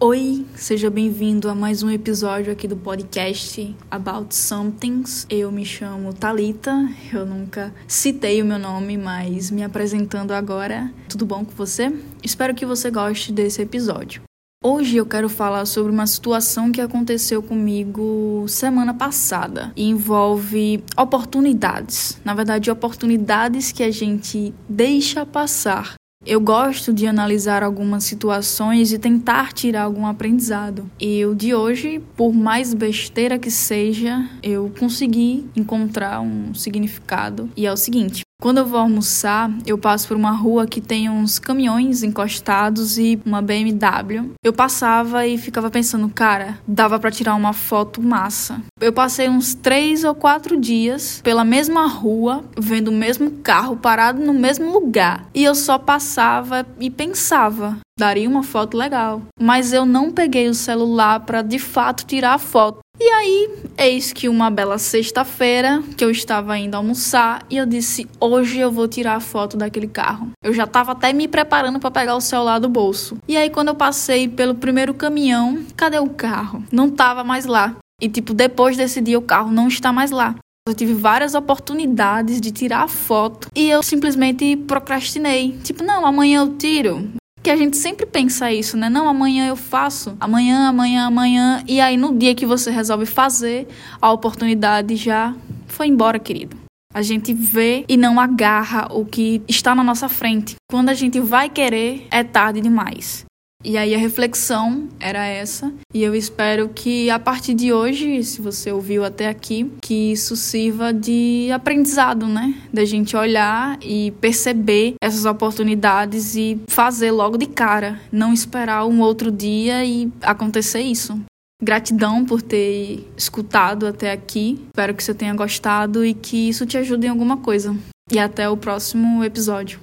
Oi, seja bem-vindo a mais um episódio aqui do podcast About Somethings. Eu me chamo Talita. Eu nunca citei o meu nome, mas me apresentando agora. Tudo bom com você? Espero que você goste desse episódio. Hoje eu quero falar sobre uma situação que aconteceu comigo semana passada e envolve oportunidades. Na verdade, oportunidades que a gente deixa passar eu gosto de analisar algumas situações e tentar tirar algum aprendizado. E o de hoje, por mais besteira que seja, eu consegui encontrar um significado. E é o seguinte: quando eu vou almoçar, eu passo por uma rua que tem uns caminhões encostados e uma BMW. Eu passava e ficava pensando, cara, dava para tirar uma foto massa. Eu passei uns três ou quatro dias pela mesma rua, vendo o mesmo carro parado no mesmo lugar. E eu só passava e pensava, daria uma foto legal. Mas eu não peguei o celular para de fato tirar a foto. Aí, eis que uma bela sexta-feira, que eu estava indo almoçar, e eu disse: "Hoje eu vou tirar a foto daquele carro". Eu já estava até me preparando para pegar o celular do bolso. E aí quando eu passei pelo primeiro caminhão, cadê o carro? Não tava mais lá. E tipo, depois desse dia o carro não está mais lá. Eu tive várias oportunidades de tirar a foto e eu simplesmente procrastinei. Tipo, não, amanhã eu tiro que a gente sempre pensa isso, né? Não, amanhã eu faço, amanhã, amanhã, amanhã, e aí no dia que você resolve fazer, a oportunidade já foi embora, querido. A gente vê e não agarra o que está na nossa frente. Quando a gente vai querer, é tarde demais. E aí a reflexão era essa, e eu espero que a partir de hoje, se você ouviu até aqui, que isso sirva de aprendizado, né? Da gente olhar e perceber essas oportunidades e fazer logo de cara, não esperar um outro dia e acontecer isso. Gratidão por ter escutado até aqui. Espero que você tenha gostado e que isso te ajude em alguma coisa. E até o próximo episódio.